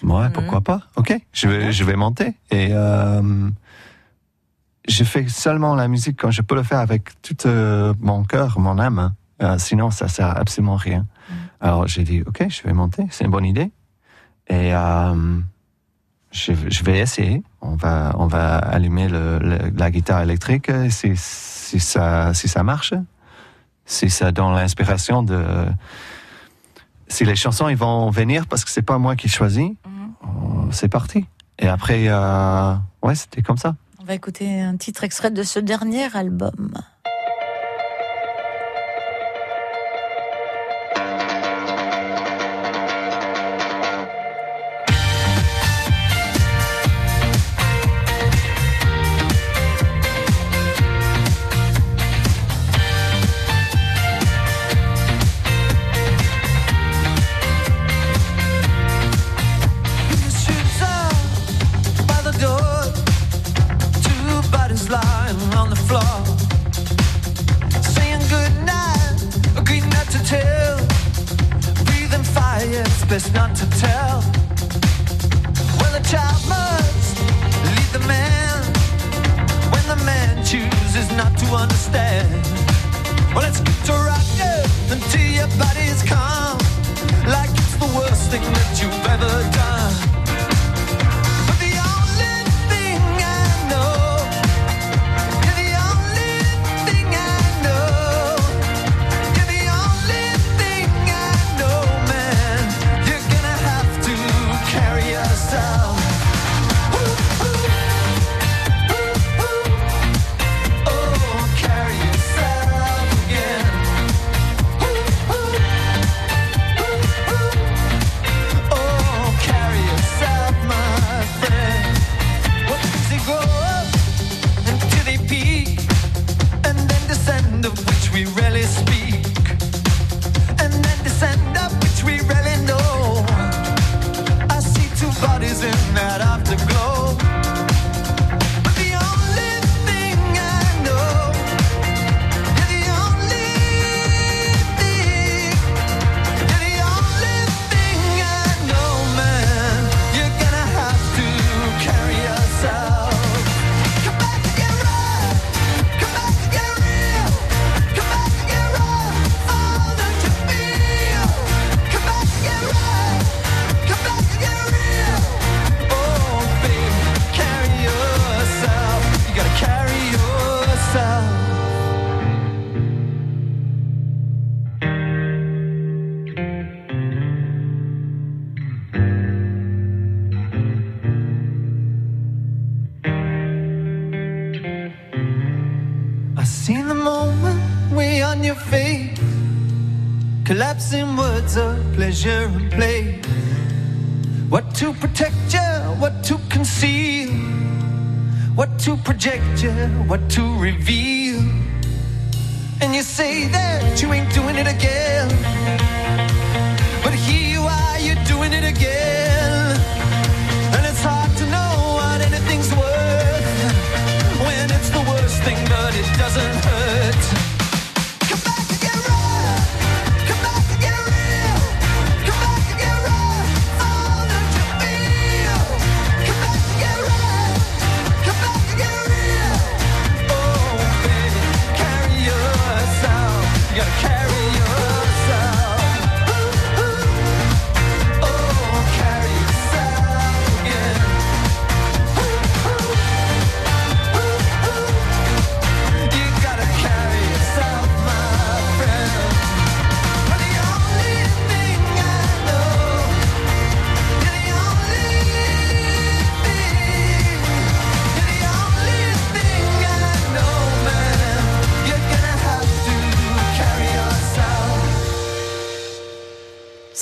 Speaker 3: Ouais, pourquoi pas? Ok, je vais, je vais monter. Et euh, je fais seulement la musique quand je peux le faire avec tout euh, mon cœur, mon âme. Euh, sinon, ça sert à absolument rien. Alors j'ai dit, ok, je vais monter, c'est une bonne idée. Et je, je vais essayer. On va, on va allumer le, le- la guitare électrique si, si, ça, si ça marche. Si ça donne l'inspiration de... Si les chansons ils vont venir parce que c'est pas moi qui choisis, Oh, c'est parti. Et après, euh, ouais, c'était comme ça.
Speaker 2: On va écouter un titre extrait de ce dernier album.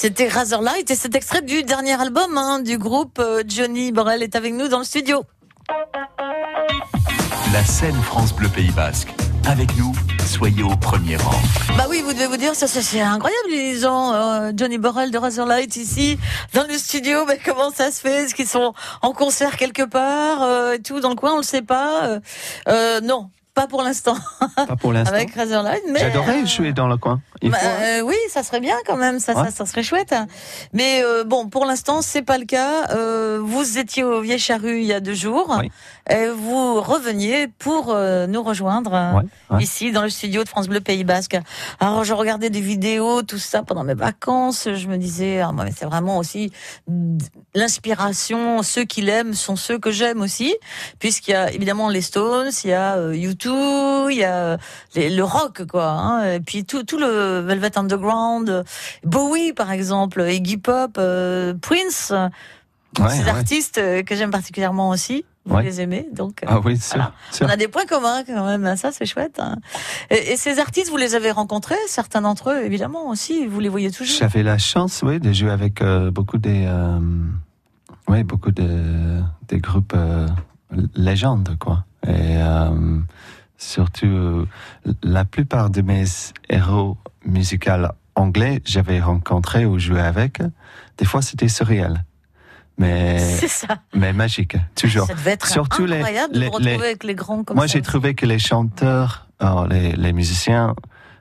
Speaker 2: C'était Razorlight et cet extrait du dernier album hein, du groupe euh, Johnny Borel est avec nous dans le studio.
Speaker 1: La scène France Bleu Pays Basque. Avec nous, soyez au premier rang.
Speaker 2: Bah oui, vous devez vous dire, ça, ça, c'est incroyable, les gens. euh, Johnny Borel de Razorlight ici, dans le studio. Mais comment ça se fait? Est-ce qu'ils sont en concert quelque part euh, et tout dans le coin? On le sait pas. euh, non, pas pour l'instant
Speaker 3: Pas pour l'instant.
Speaker 2: avec Razorlight. Mais
Speaker 3: J'adorais
Speaker 2: euh,
Speaker 3: jouer dans le coin.
Speaker 2: Bah,
Speaker 3: hein.
Speaker 2: euh, oui, ça serait bien quand même, ça,
Speaker 3: Ouais.
Speaker 2: ça, ça serait chouette. Mais euh, bon, pour l'instant, c'est pas le cas. Euh, vous étiez au Vieille Charrue il y a deux jours.
Speaker 3: Oui.
Speaker 2: Et vous reveniez pour euh, nous rejoindre euh,
Speaker 3: Ouais, ouais.
Speaker 2: ici dans le studio de France Bleu Pays Basque. Alors, je regardais des vidéos, tout ça pendant mes vacances. Je me disais, ah, c'est vraiment aussi l'inspiration. Ceux qui l'aiment sont ceux que j'aime aussi, puisqu'il y a évidemment les Stones, il y a euh, U2, il y a euh, les- le rock, quoi. Hein, et puis tout, tout le Velvet Underground, euh, Bowie par exemple, Iggy Pop, euh, Prince,
Speaker 3: Ouais,
Speaker 2: ces
Speaker 3: ouais.
Speaker 2: artistes euh, que j'aime particulièrement aussi. Vous
Speaker 3: Ouais.
Speaker 2: les aimez, donc. euh,
Speaker 3: Ah oui, sûr.
Speaker 2: Voilà.
Speaker 3: sûr.
Speaker 2: on a des points communs quand même, hein, ça c'est chouette. hein. Et, et ces artistes, vous les avez rencontrés, certains d'entre eux évidemment aussi, vous les voyez toujours?
Speaker 3: J'avais la chance, oui, de jouer avec euh, beaucoup des, euh, oui, beaucoup de des groupes euh, légendes, quoi. Et surtout, la plupart de mes héros musicaux anglais, j'avais rencontré ou joué avec. Des fois, c'était surréel, mais
Speaker 2: ça.
Speaker 3: mais magique, toujours.
Speaker 2: Ça devait être
Speaker 3: Surtout les-
Speaker 2: incroyable de
Speaker 3: les-
Speaker 2: retrouver
Speaker 3: les-
Speaker 2: avec les grands comme
Speaker 3: Moi, j'ai trouvé que les chanteurs, alors les, les musiciens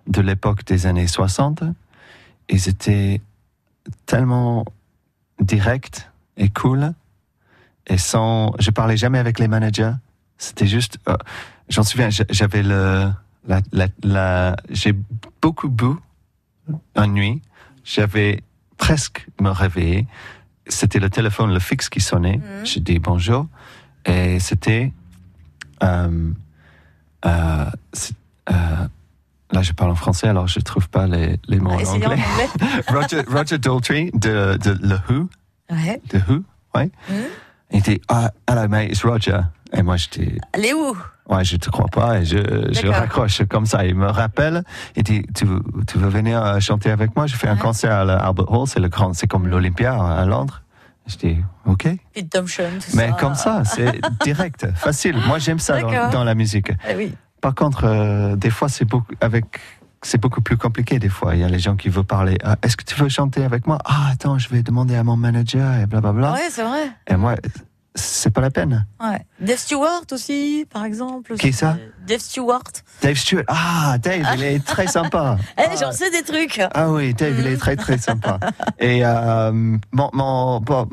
Speaker 3: de l'époque des années 60, ils étaient tellement directs et cool. Et sans. Je parlais jamais avec les managers. C'était juste. euh, J'en souviens, j'a- j'avais le. La, la, la- j'ai beaucoup bu une nuit. J'avais presque me réveillé. C'était le téléphone, le fixe qui sonnait.
Speaker 2: Mhm.
Speaker 3: J'ai dit bonjour. Et c'était. euh, euh, euh, là, je parle en français, alors je trouve pas les, les mots en anglais. Roger, Roger Daltrey de, de The Who,
Speaker 2: Ouais.
Speaker 3: The Who, ouais.
Speaker 2: Mhm.
Speaker 3: Il dit, ah, hello mate, it's Roger. Et moi, j'étais,
Speaker 2: Elle est où?
Speaker 3: Ouais, je te crois pas, et je, je raccroche comme ça. Il me rappelle, il dit, tu veux, tu veux venir euh, chanter avec moi? Je fais un concert à l'Albert Hall, c'est le grand, c'est comme l'Olympia à Londres. Je dis, ok. Mais
Speaker 2: ça.
Speaker 3: comme ça, c'est direct, facile. Moi, j'aime ça dans, la musique.
Speaker 2: Eh oui.
Speaker 3: Par contre, euh, des fois, c'est beaucoup avec. C'est beaucoup plus compliqué des fois. Il y a les gens qui veulent parler. Ah, Est-ce que tu veux chanter avec moi? Ah, attends, je vais demander à mon manager et blablabla.
Speaker 2: Ouais, c'est vrai.
Speaker 3: Et moi, c'est pas la peine.
Speaker 2: Ouais. Dave Stewart aussi, par exemple.
Speaker 3: Qui ça?
Speaker 2: Dave Stewart.
Speaker 3: Dave Stewart. Ah, Dave, il est très sympa.
Speaker 2: Eh,
Speaker 3: Ah.
Speaker 2: j'en sais des trucs.
Speaker 3: Ah oui, Dave, il est très très sympa. Et euh, mon, mon- bon,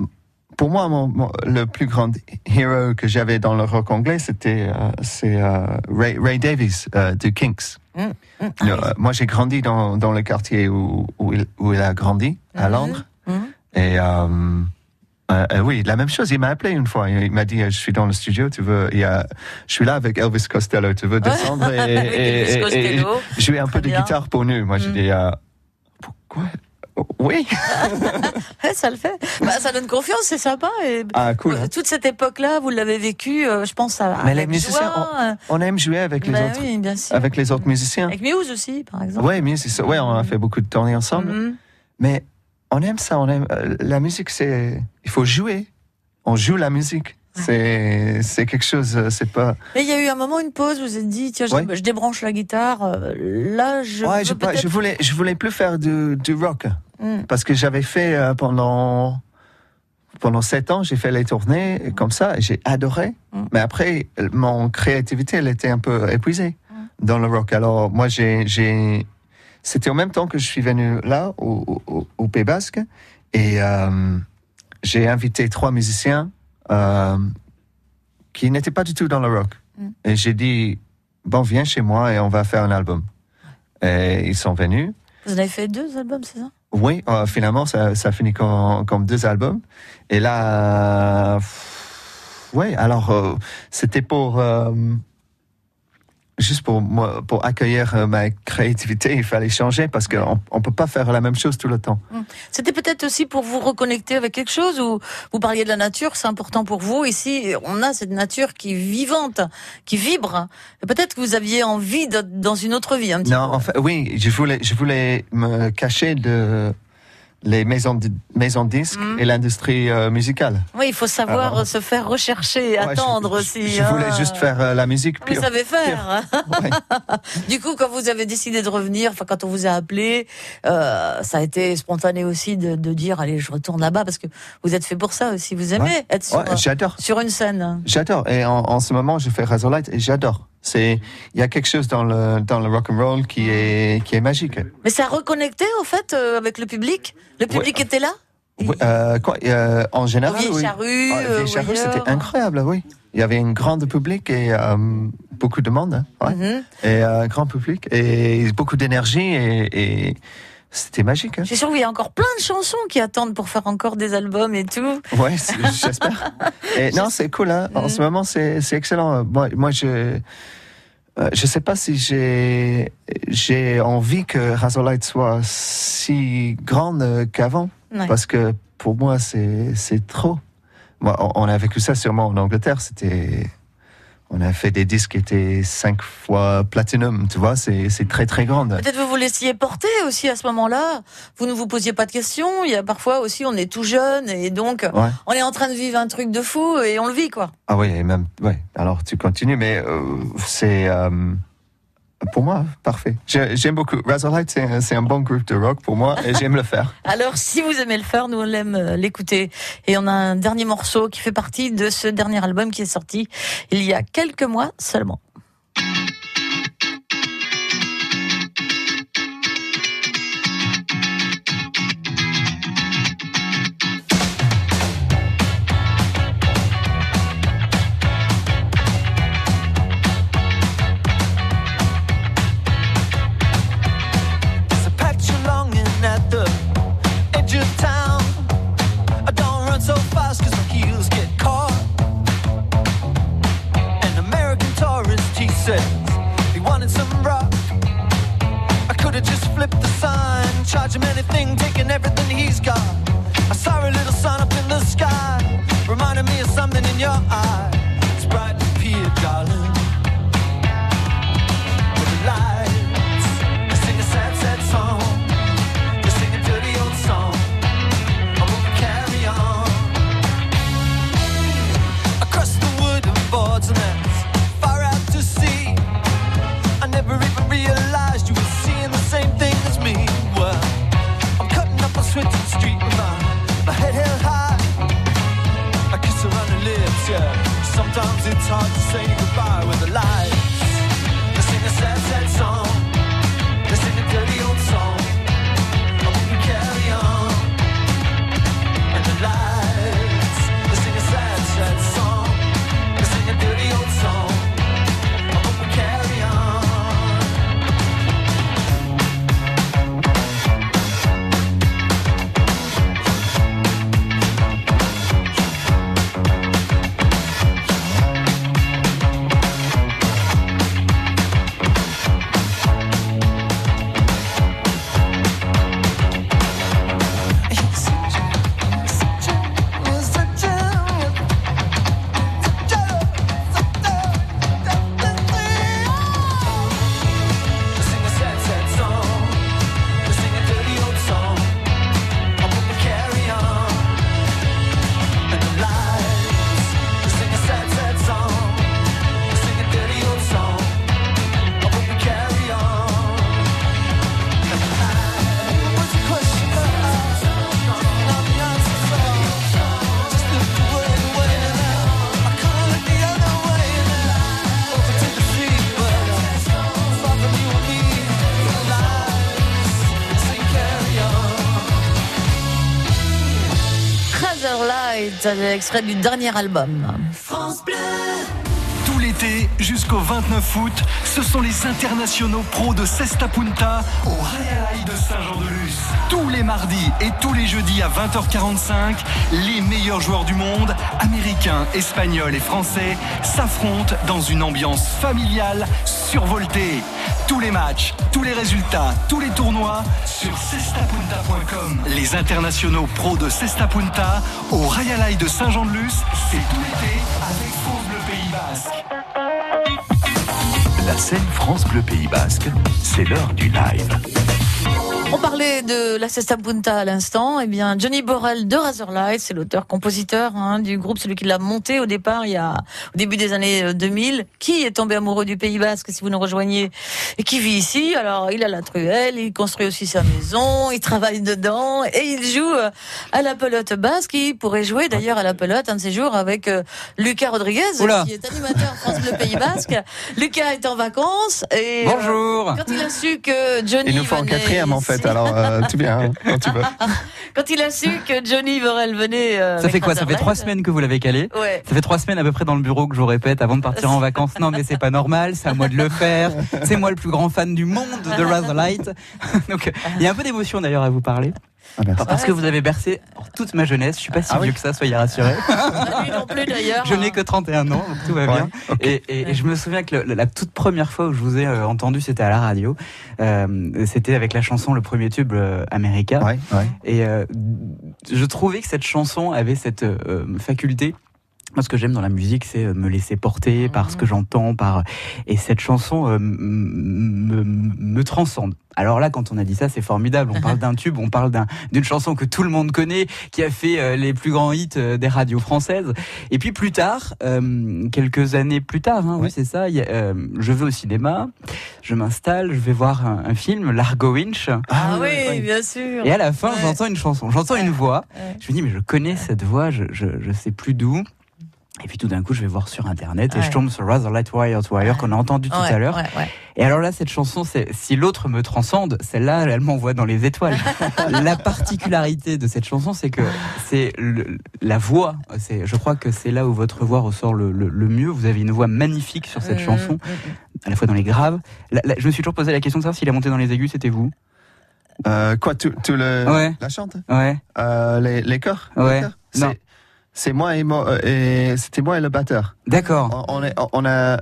Speaker 3: pour moi, mon, mon- le plus grand héros que j'avais dans le rock anglais, c'était euh, c'est euh, Ray, Ray Davies euh, de Kinks.
Speaker 2: Mm, mm.
Speaker 3: Le- euh, moi, j'ai grandi dans, dans le quartier où, où, il, où il a grandi, à
Speaker 2: Mhm.
Speaker 3: Londres.
Speaker 2: Mhm.
Speaker 3: Et oui, la même chose. Il m'a appelé une fois. Il m'a dit Je suis dans le studio, tu veux. il y a- je suis là avec Elvis Costello, tu veux descendre et, et- jouer un peu de guitare pour nous Moi, j'ai
Speaker 2: Mm.
Speaker 3: dit Pourquoi Oui.
Speaker 2: Ça le fait. Bah, ça donne confiance, c'est sympa. Et
Speaker 3: Ah, cool.
Speaker 2: euh, toute cette époque-là, vous l'avez vécu, euh, je pense, à,
Speaker 3: Mais les musiciens,
Speaker 2: joie, euh,
Speaker 3: On aime jouer avec les
Speaker 2: bah
Speaker 3: autres,
Speaker 2: oui, bien sûr.
Speaker 3: avec les autres musiciens.
Speaker 2: Avec Muse aussi, par exemple.
Speaker 3: C'est ça. Ouais, on a fait beaucoup de tournées ensemble.
Speaker 2: Mhm.
Speaker 3: Mais on aime ça, on aime euh, la musique. C'est il faut jouer. On joue la musique. C'est quelque chose. euh, C'est pas.
Speaker 2: Mais il y a eu un moment, une pause, vous vous êtes dit, tiens, je,
Speaker 3: Ouais.
Speaker 2: je débranche la guitare. Là, je.
Speaker 3: ouais, je, pas-
Speaker 2: peut-être-
Speaker 3: je voulais je voulais plus faire du, du rock
Speaker 2: Mm.
Speaker 3: parce que j'avais fait euh, pendant pendant sept ans, j'ai fait les tournées comme ça, et j'ai adoré.
Speaker 2: Mm.
Speaker 3: Mais après, mon créativité, elle était un peu épuisée dans le rock. Alors moi, j'ai c'était en même temps que je suis venu là au, au, au Pays Basque et euh, j'ai invité trois musiciens euh, qui n'étaient pas du tout dans le rock.
Speaker 2: Mm.
Speaker 3: Et j'ai dit bon, viens chez moi et on va faire un album. Et ils sont venus.
Speaker 2: Vous en avez fait deux albums, c'est ça?
Speaker 3: Oui, euh, finalement, ça, ça finit comme, comme deux albums. Et là, euh, oui, alors, euh, c'était pour. Juste pour, moi, pour accueillir euh, ma créativité, il fallait changer parce qu'on ne peut pas faire la même chose tout le temps.
Speaker 2: C'était peut-être aussi pour vous reconnecter avec quelque chose ou vous parliez de la nature, c'est important pour vous. Ici, on a cette nature qui est vivante, qui vibre. Peut-être que vous aviez envie d'être dans une autre vie un petit
Speaker 3: Non,
Speaker 2: peu.
Speaker 3: en fait, oui, je voulais, je voulais me cacher de les maisons, de, maisons de disques
Speaker 2: Mhm.
Speaker 3: et l'industrie euh, musicale.
Speaker 2: Oui, il faut savoir
Speaker 3: Alors-
Speaker 2: se faire rechercher,
Speaker 3: Ouais,
Speaker 2: attendre
Speaker 3: je,
Speaker 2: aussi.
Speaker 3: Je, voulais
Speaker 2: hein.
Speaker 3: juste faire euh, la musique
Speaker 2: Vous
Speaker 3: pure.
Speaker 2: savez faire.
Speaker 3: Ouais.
Speaker 2: Du coup, quand vous avez décidé de revenir, enfin quand on vous a appelé, euh, ça a été spontané aussi de, de dire allez, je retourne là-bas parce que vous êtes fait pour ça aussi. Vous aimez
Speaker 3: Ouais.
Speaker 2: être sur, sur une scène.
Speaker 3: J'adore. Et en, en ce moment, je fais Razorlight et j'adore. C'est, il y a quelque chose dans le, dans le rock and roll qui est, qui est magique.
Speaker 2: Mais ça a reconnecté au fait euh, avec le public? Le public était là?
Speaker 3: Oui, euh, quoi, euh, en général, oui.
Speaker 2: Charrue,
Speaker 3: Ah, c'était incroyable, oui. Il y avait une grande public et euh, beaucoup de monde, hein, ouais.
Speaker 2: Mhm.
Speaker 3: et un grand public et beaucoup d'énergie et, et c'était magique. Hein.
Speaker 2: Je suis sûre qu'il y a encore plein de chansons qui attendent pour faire encore des albums et tout.
Speaker 3: Ouais, j'espère. Non, c'est cool. Hein. En
Speaker 2: Mhm.
Speaker 3: ce moment, c'est c'est excellent. Moi, moi je euh, je sais pas si j'ai j'ai envie que Razorlight soit si grande qu'avant,
Speaker 2: Ouais.
Speaker 3: parce que pour moi, c'est c'est trop. Moi, on, on a vécu ça sûrement en Angleterre. C'était on a fait des disques qui étaient cinq fois platinum. Tu vois, c'est très très grande.
Speaker 2: Peut-être vous vous laissiez porter aussi à ce moment-là. Vous ne vous posiez pas de questions. Il y a parfois aussi, on est tout jeune et donc
Speaker 3: Ouais.
Speaker 2: on est en train de vivre un truc de fou et on le vit quoi.
Speaker 3: Ah oui, et même, ouais. Alors tu continues, mais euh, c'est, euh, Pour moi, parfait. J'ai- J'aime beaucoup. Razorlight, c'est un, c'est un bon groupe de rock pour moi et j'aime le faire.
Speaker 4: Alors, si vous aimez le faire, nous on aime euh, l'écouter. Et on a un dernier morceau qui fait partie de ce dernier album qui est sorti il y a quelques mois seulement. Extrait du dernier album.
Speaker 7: Tout l'été jusqu'au 29 août, ce sont les internationaux pros de Cesta Punta au Real de Saint-Jean-de-Luz. Tous les mardis et tous les jeudis à 20h45, les meilleurs joueurs du monde, américains, espagnols et français, s'affrontent dans une ambiance familiale survoltée. Tous les matchs, tous les résultats, tous les tournois sur cestapunta.com. Les internationaux pros de Cesta Punta au Royal de Saint-Jean-de-Luz, c'est tout l'été avec France Bleu Pays Basque.
Speaker 1: La scène France Bleu Pays Basque, c'est l'heure du live.
Speaker 4: On parlait de la Cesta Punta à l'instant. Eh bien, Johnny Borrell de Razorlight, c'est l'auteur-compositeur hein, du groupe, celui qui l'a monté au départ, il y a au début des années euh, 2000, qui est tombé amoureux du Pays Basque, si vous nous rejoignez, et qui vit ici? Alors, il a la truelle, il construit aussi sa maison, il travaille dedans, et il joue euh, à la pelote basque. Il pourrait jouer d'ailleurs à la pelote un de ces jours avec euh, Lucas Rodriguez,
Speaker 8: Oula.
Speaker 4: qui est animateur France Bleu Pays Basque. Lucas est en vacances et euh,
Speaker 8: Bonjour.
Speaker 4: quand il a su que Johnny
Speaker 3: Il nous un
Speaker 4: venait
Speaker 3: quatrième en
Speaker 4: ici-
Speaker 3: fait, alors euh, tout bien, hein, quand tu veux.
Speaker 4: Quand il a su que Johnny Borrell venait. euh,
Speaker 8: Ça fait quoi Ça fait trois semaines que vous l'avez calé
Speaker 4: Ouais.
Speaker 8: Ça fait trois semaines à peu près dans le bureau que je vous répète avant de partir en vacances. Non, mais c'est pas normal, c'est à moi de le faire. C'est moi le plus grand fan du monde de Razorlight. Donc, il y a un peu d'émotion d'ailleurs à vous parler.
Speaker 3: Ah.
Speaker 8: Parce que vous avez bercé toute ma jeunesse. Je suis pas si
Speaker 3: Ah oui
Speaker 8: vieux que ça, soyez rassurés.
Speaker 4: Lui non plus d'ailleurs.
Speaker 8: Je n'ai que 31 ans, donc tout va
Speaker 3: Ouais,
Speaker 8: bien. Et, et- et je me souviens que le- la toute première fois où je vous ai euh, entendu, c'était à la radio. Euh, c'était avec la chanson Le premier tube euh, américain.
Speaker 3: Ouais, ouais.
Speaker 8: Et euh, je trouvais que cette chanson avait cette euh, faculté Moi, ce que j'aime dans la musique, c'est euh, me laisser porter par ce que j'entends, par et cette chanson euh, me, me transcende. Alors là, quand on a dit ça, c'est formidable. On parle d'un tube, on parle d'une chanson que tout le monde connaît, qui a fait euh, les plus grands hits des radios françaises. Et puis plus tard, quelques années plus tard, hein, oui, c'est ça. je vais au cinéma, je m'installe, je vais voir un, film, Largo Winch.
Speaker 2: Ah, ah oui, bien sûr.
Speaker 8: Et à la fin, j'entends une chanson, j'entends une voix. Je me dis mais je connais cette voix, je je, je sais plus d'où. Et puis tout d'un coup, je vais voir sur internet et je tombe sur Rather Light Wire to Wire qu'on a entendu tout à l'heure. Et alors là, cette chanson, c'est si l'autre me transcende, celle-là, elle m'envoie dans les étoiles. la particularité de cette chanson, c'est que c'est la voix. C'est, je crois que c'est là où votre voix ressort le, mieux. Vous avez une voix magnifique sur cette mm, chanson, mm, mm. à la fois dans les graves. je me suis toujours posé la question de savoir si la montée dans les aigus, c'était vous.
Speaker 3: Euh, quoi, tout, le la chante?
Speaker 8: Ouais.
Speaker 3: Euh, les, les chœurs?
Speaker 8: Ouais. Non.
Speaker 3: C'est moi et, moi, et c'était moi et le batteur.
Speaker 8: D'accord.
Speaker 3: On, on, a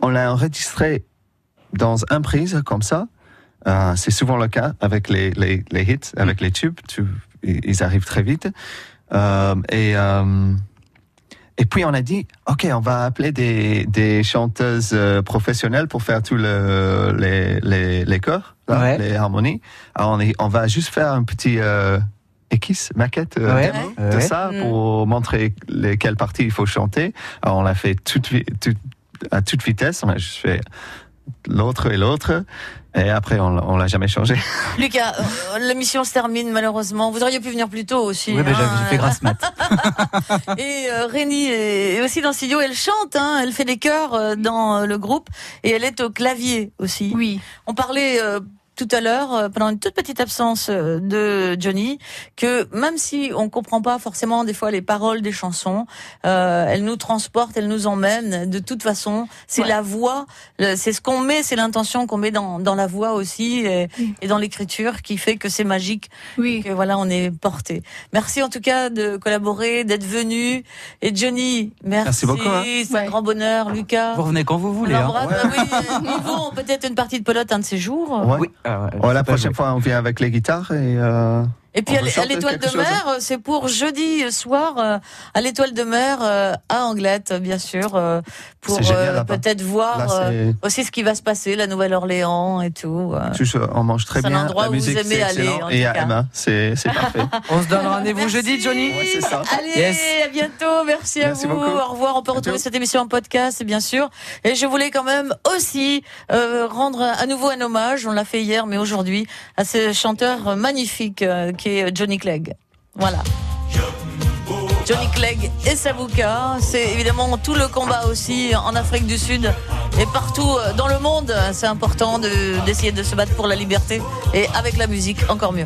Speaker 3: on l'a enregistré dans un prise comme ça. Euh, c'est souvent le cas avec les, les, les hits, avec les tubes. ils arrivent très vite. Euh, et euh, et puis on a dit, ok, on va appeler des, des chanteuses euh, professionnelles pour faire tous le, les, les, les chœurs, les harmonies. Alors on, est, on va juste faire un petit euh, X, maquette euh, de ça mm. pour montrer lesquelles parties il faut chanter. Alors on l'a fait à toute vitesse. On a juste fait l'autre et l'autre. Et après, on, l'a jamais changé.
Speaker 2: Lucas, euh, l'émission se termine malheureusement. Vous auriez pu venir plus tôt aussi.
Speaker 8: Oui, mais j'ai hein. fait grâce mat.
Speaker 2: et euh, Rénie est aussi dans le studio. Elle chante, hein, elle fait des chœurs euh, dans le groupe et elle est au clavier aussi.
Speaker 9: Oui.
Speaker 2: On parlait tout à l'heure, euh, pendant une toute petite absence euh, de Johnny, que même si on comprend pas forcément des fois les paroles des chansons, euh, elles nous transportent, elles nous emmènent. De toute façon, c'est la voix, c'est ce qu'on met, c'est l'intention qu'on met dans, dans la voix aussi et, et dans l'écriture qui fait que c'est magique.
Speaker 9: Oui.
Speaker 2: Que voilà, on est porté. Merci en tout cas de collaborer, d'être venu. Et Johnny, merci.
Speaker 3: beaucoup. Hein.
Speaker 2: C'est un grand bonheur, Lucas.
Speaker 8: Vous revenez quand vous voulez. Hein.
Speaker 2: oui, peut-être une partie de pelote un de ces jours.
Speaker 3: Oui. Ah la prochaine fois, on vient avec les guitares et. Euh...
Speaker 2: Et puis à l'étoile de mer, euh, c'est pour jeudi soir euh, à l'étoile de mer euh, à Anglette, bien sûr, pour peut-être voir aussi ce qui va se passer, la Nouvelle-Orléans et tout.
Speaker 3: on mange très bien.
Speaker 2: C'est un endroit où vous aimez aller.
Speaker 3: et à Emma, c'est parfait.
Speaker 8: on se donne rendez-vous jeudi, Johnny.
Speaker 3: Ouais, c'est ça.
Speaker 2: Allez, à bientôt. Merci, à vous. Au revoir. On peut retrouver cette émission en podcast, bien sûr. Et je voulais quand même aussi rendre à nouveau un hommage. On l'a fait hier, mais aujourd'hui à ce chanteur magnifique qui Johnny Clegg. Voilà. Johnny Clegg et Savuka, c'est évidemment tout le combat aussi en Afrique du Sud et partout euh, dans le monde. C'est important d'essayer de, se battre pour la liberté et avec la musique encore mieux.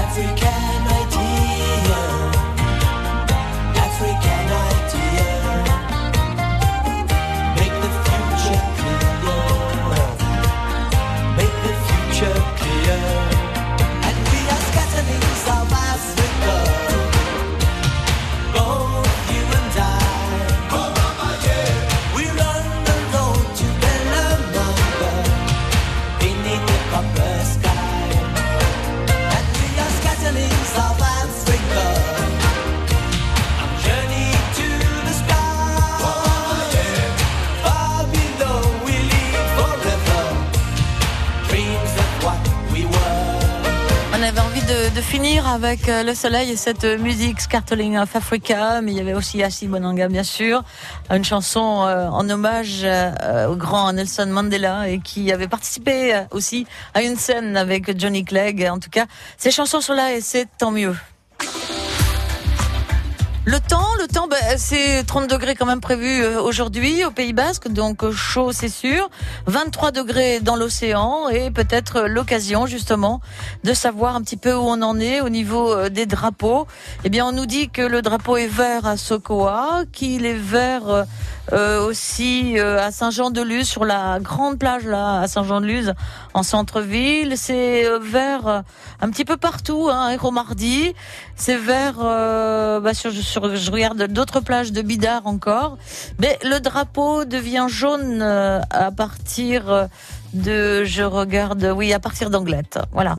Speaker 2: Africa. Finir avec euh, le soleil et cette musique Scartling of Africa, mais il y avait aussi Assi Bonanga bien sûr, une chanson euh, en hommage euh, au grand Nelson Mandela et qui avait participé aussi à une scène avec Johnny Clegg. En tout cas, ces chansons sont là et c'est tant mieux. Le temps, le temps, bah, c'est 30 degrés quand même prévu euh, aujourd'hui au Pays Basque, donc euh, chaud c'est sûr. 23 degrés dans l'océan et peut-être l'occasion justement de savoir un petit peu où on en est au niveau euh, des drapeaux. Eh bien, on nous dit que le drapeau est vert à Sokoa, qu'il est vert euh, aussi euh, à Saint-Jean-de-Luz, sur la grande plage là, à Saint-Jean-de-Luz, en centre-ville. C'est euh, vert un petit peu partout, hein, Mardi. C'est vert, bah, sur, sur, je regarde d'autres plages de Bidart encore. Mais le drapeau devient jaune à partir de, je regarde, oui, à partir d'Anglette. Voilà.